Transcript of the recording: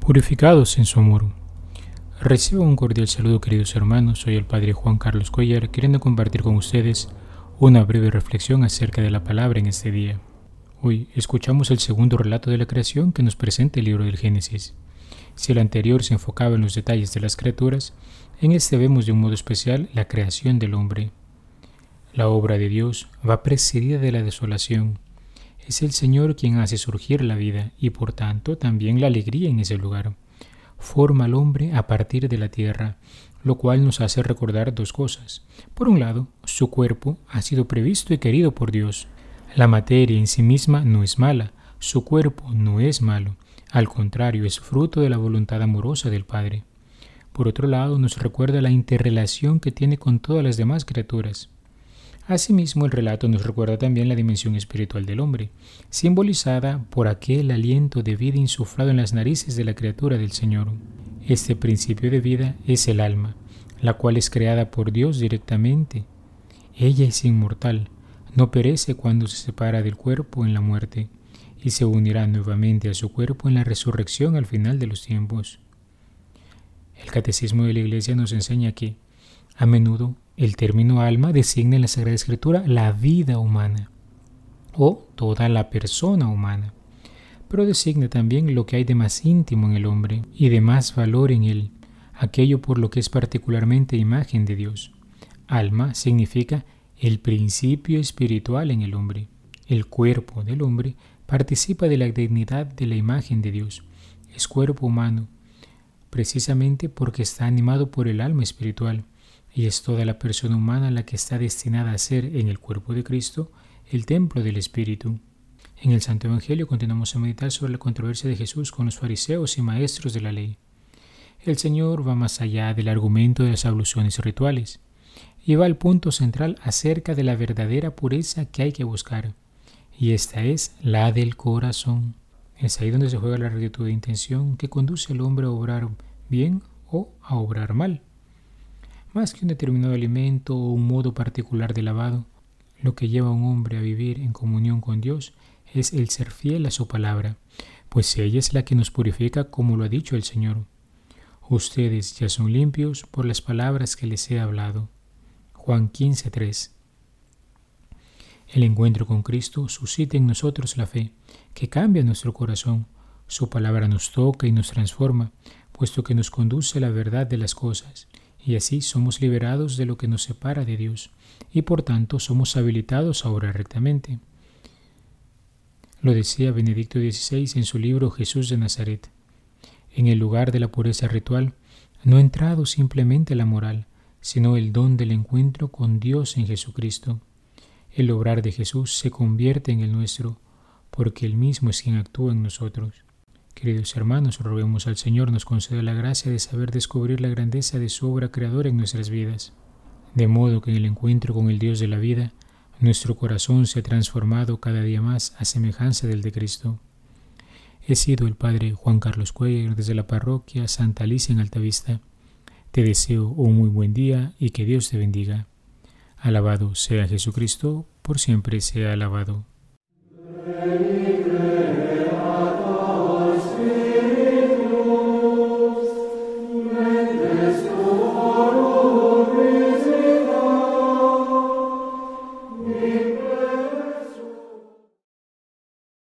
Purificados en su amor. Recibo un cordial saludo queridos hermanos, soy el Padre Juan Carlos Cuellar, queriendo compartir con ustedes una breve reflexión acerca de la palabra en este día. Hoy escuchamos el segundo relato de la creación que nos presenta el libro del Génesis. Si el anterior se enfocaba en los detalles de las criaturas, en este vemos de un modo especial la creación del hombre. La obra de Dios va precedida de la desolación. Es el Señor quien hace surgir la vida y por tanto también la alegría en ese lugar. Forma al hombre a partir de la tierra, lo cual nos hace recordar dos cosas. Por un lado, su cuerpo ha sido previsto y querido por Dios, la materia en sí misma no es mala, su cuerpo no es malo, al contrario, es fruto de la voluntad amorosa del Padre. Por otro lado, nos recuerda la interrelación que tiene con todas las demás criaturas. Asimismo, el relato nos recuerda también la dimensión espiritual del hombre, simbolizada por aquel aliento de vida insuflado en las narices de la criatura del Señor. Este principio de vida es el alma, la cual es creada por Dios directamente. Ella es inmortal, no perece cuando se separa del cuerpo en la muerte, y se unirá nuevamente a su cuerpo en la resurrección al final de los tiempos. El catecismo de la Iglesia nos enseña que, a menudo, el término alma designa en la Sagrada Escritura la vida humana o toda la persona humana, pero designa también lo que hay de más íntimo en el hombre y de más valor en él, aquello por lo que es particularmente imagen de Dios. Alma significa el principio espiritual en el hombre. El cuerpo del hombre participa de la dignidad de la imagen de Dios. Es cuerpo humano, precisamente porque está animado por el alma espiritual, y es toda la persona humana la que está destinada a ser en el cuerpo de Cristo el templo del Espíritu. En el Santo Evangelio continuamos a meditar sobre la controversia de Jesús con los fariseos y maestros de la ley. El Señor va más allá del argumento de las abluciones rituales y va al punto central acerca de la verdadera pureza que hay que buscar, y esta es la del corazón. Es ahí donde se juega la rectitud de intención que conduce al hombre a obrar bien o a obrar mal. Más que un determinado alimento o un modo particular de lavado, lo que lleva a un hombre a vivir en comunión con Dios es el ser fiel a su palabra, pues ella es la que nos purifica como lo ha dicho el Señor. Ustedes ya son limpios por las palabras que les he hablado. Juan 15:3. El encuentro con Cristo suscita en nosotros la fe, que cambia nuestro corazón. Su palabra nos toca y nos transforma, puesto que nos conduce a la verdad de las cosas, y así somos liberados de lo que nos separa de Dios, y por tanto somos habilitados a orar rectamente. Lo decía Benedicto XVI en su libro Jesús de Nazaret. En el lugar de la pureza ritual no ha entrado simplemente la moral, sino el don del encuentro con Dios en Jesucristo. El obrar de Jesús se convierte en el nuestro, porque Él mismo es quien actúa en nosotros. Queridos hermanos, roguemos al Señor nos conceda la gracia de saber descubrir la grandeza de su obra creadora en nuestras vidas, de modo que en el encuentro con el Dios de la vida, nuestro corazón se ha transformado cada día más a semejanza del de Cristo. He sido el Padre Juan Carlos Cuellar desde la parroquia Santa Alicia en Altavista. Te deseo un muy buen día y que Dios te bendiga. Alabado sea Jesucristo, por siempre sea alabado.